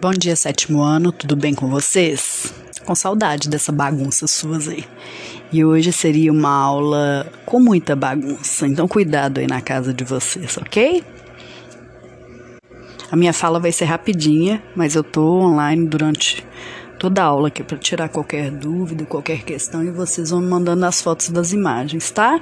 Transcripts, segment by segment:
Bom dia, sétimo ano, tudo bem com vocês? Com saudade dessa bagunça suas aí. E hoje seria uma aula com muita bagunça, então cuidado aí na casa de vocês, ok? A minha fala vai ser rapidinha, mas eu tô online durante toda a aula aqui para tirar qualquer dúvida, qualquer questão e vocês vão me mandando as fotos das imagens, tá?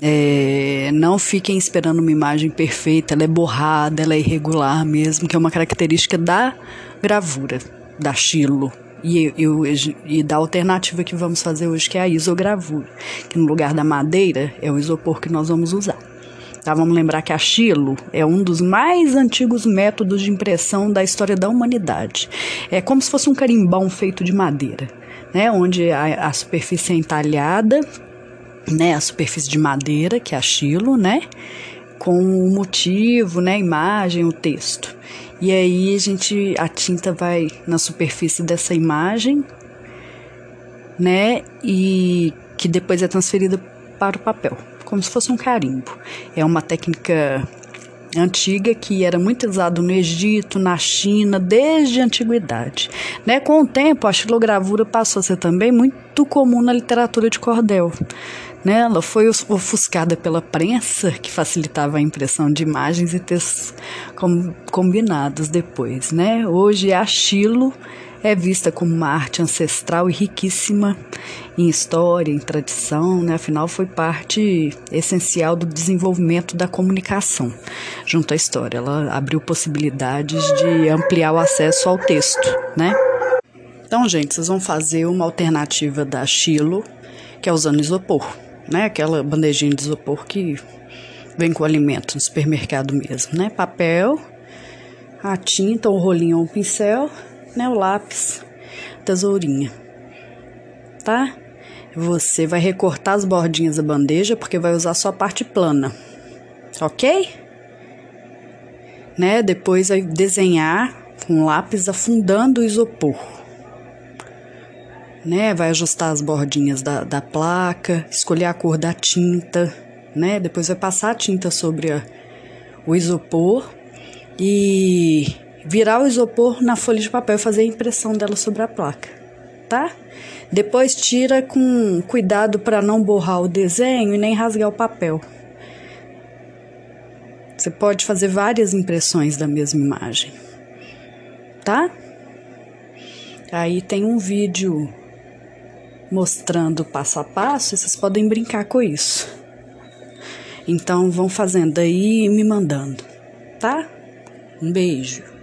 É, não fiquem esperando uma imagem perfeita, ela é borrada, ela é irregular mesmo, que é uma característica da gravura, da Chilo. E, eu, e da alternativa que vamos fazer hoje, que é a isogravura, que no lugar da madeira é o isopor que nós vamos usar. Tá, vamos lembrar que a Chilo é um dos mais antigos métodos de impressão da história da humanidade. É como se fosse um carimbão feito de madeira, né, onde a, a superfície é entalhada né, a superfície de madeira, que é a chilo, né, com o motivo, né, a imagem, o texto. E aí a gente a tinta vai na superfície dessa imagem, né, e que depois é transferida para o papel, como se fosse um carimbo. É uma técnica antiga que era muito usado no Egito, na China, desde a antiguidade. Né? Com o tempo, a xilogravura passou a ser também muito comum na literatura de cordel. Né? Ela foi ofuscada pela prensa, que facilitava a impressão de imagens e textos combinados depois. Né? Hoje, a Chilo é vista como uma arte ancestral e riquíssima em história, em tradição, né? afinal foi parte essencial do desenvolvimento da comunicação junto à história. Ela abriu possibilidades de ampliar o acesso ao texto, né? Então, gente, vocês vão fazer uma alternativa da Chilo, que é usando isopor, né? Aquela bandejinha de isopor que vem com alimento no supermercado mesmo, né? Papel, a tinta, o rolinho ou pincel né, o lápis, tesourinha, tá? Você vai recortar as bordinhas da bandeja porque vai usar só a parte plana, ok? Né? Depois vai desenhar com lápis afundando o isopor. Né? Vai ajustar as bordinhas da, da placa, escolher a cor da tinta, né? Depois vai passar a tinta sobre a, o isopor e virar o isopor na folha de papel e fazer a impressão dela sobre a placa, tá? Depois tira com cuidado para não borrar o desenho e nem rasgar o papel. Você pode fazer várias impressões da mesma imagem, tá? Aí tem um vídeo mostrando passo a passo e vocês podem brincar com isso. Então vão fazendo aí e me mandando, tá? Um beijo.